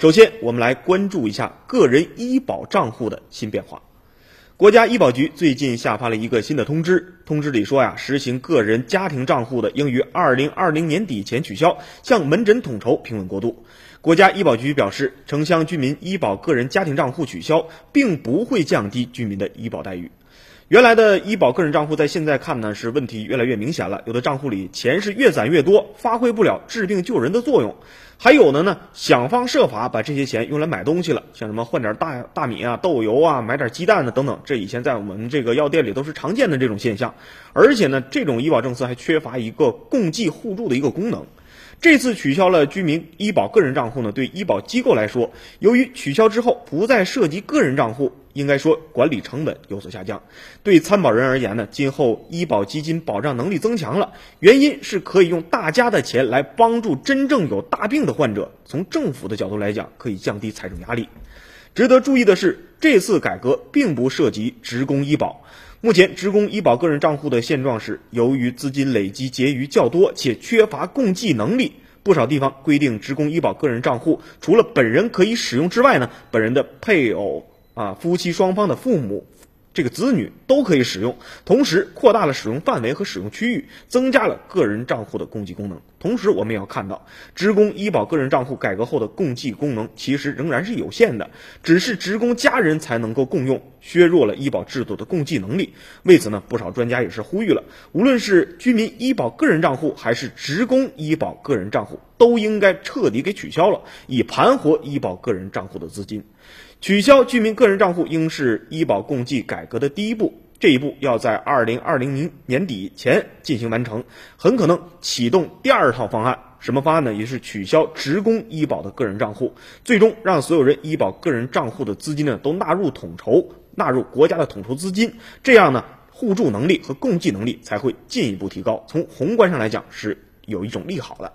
首先，我们来关注一下个人医保账户的新变化。国家医保局最近下发了一个新的通知，通知里说呀，实行个人家庭账户的应于二零二零年底前取消，向门诊统筹平稳过渡。国家医保局表示，城乡居民医保个人家庭账户取消，并不会降低居民的医保待遇。原来的医保个人账户，在现在看呢，是问题越来越明显了。有的账户里钱是越攒越多，发挥不了治病救人的作用；还有的呢，想方设法把这些钱用来买东西了，像什么换点大大米啊、豆油啊，买点鸡蛋呢等等。这以前在我们这个药店里都是常见的这种现象。而且呢，这种医保政策还缺乏一个共济互助的一个功能。这次取消了居民医保个人账户呢，对医保机构来说，由于取消之后不再涉及个人账户，应该说管理成本有所下降。对参保人而言呢，今后医保基金保障能力增强了，原因是可以用大家的钱来帮助真正有大病的患者。从政府的角度来讲，可以降低财政压力。值得注意的是，这次改革并不涉及职工医保。目前，职工医保个人账户的现状是，由于资金累积结余较多，且缺乏共济能力，不少地方规定，职工医保个人账户除了本人可以使用之外呢，本人的配偶啊、夫妻双方的父母。这个子女都可以使用，同时扩大了使用范围和使用区域，增加了个人账户的共济功能。同时，我们也要看到，职工医保个人账户改革后的共济功能其实仍然是有限的，只是职工家人才能够共用，削弱了医保制度的共济能力。为此呢，不少专家也是呼吁了，无论是居民医保个人账户还是职工医保个人账户，都应该彻底给取消了，以盘活医保个人账户的资金。取消居民个人账户应是医保共济改革的第一步，这一步要在二零二零年年底前进行完成，很可能启动第二套方案。什么方案呢？也是取消职工医保的个人账户，最终让所有人医保个人账户的资金呢都纳入统筹，纳入国家的统筹资金，这样呢互助能力和共济能力才会进一步提高。从宏观上来讲，是有一种利好的。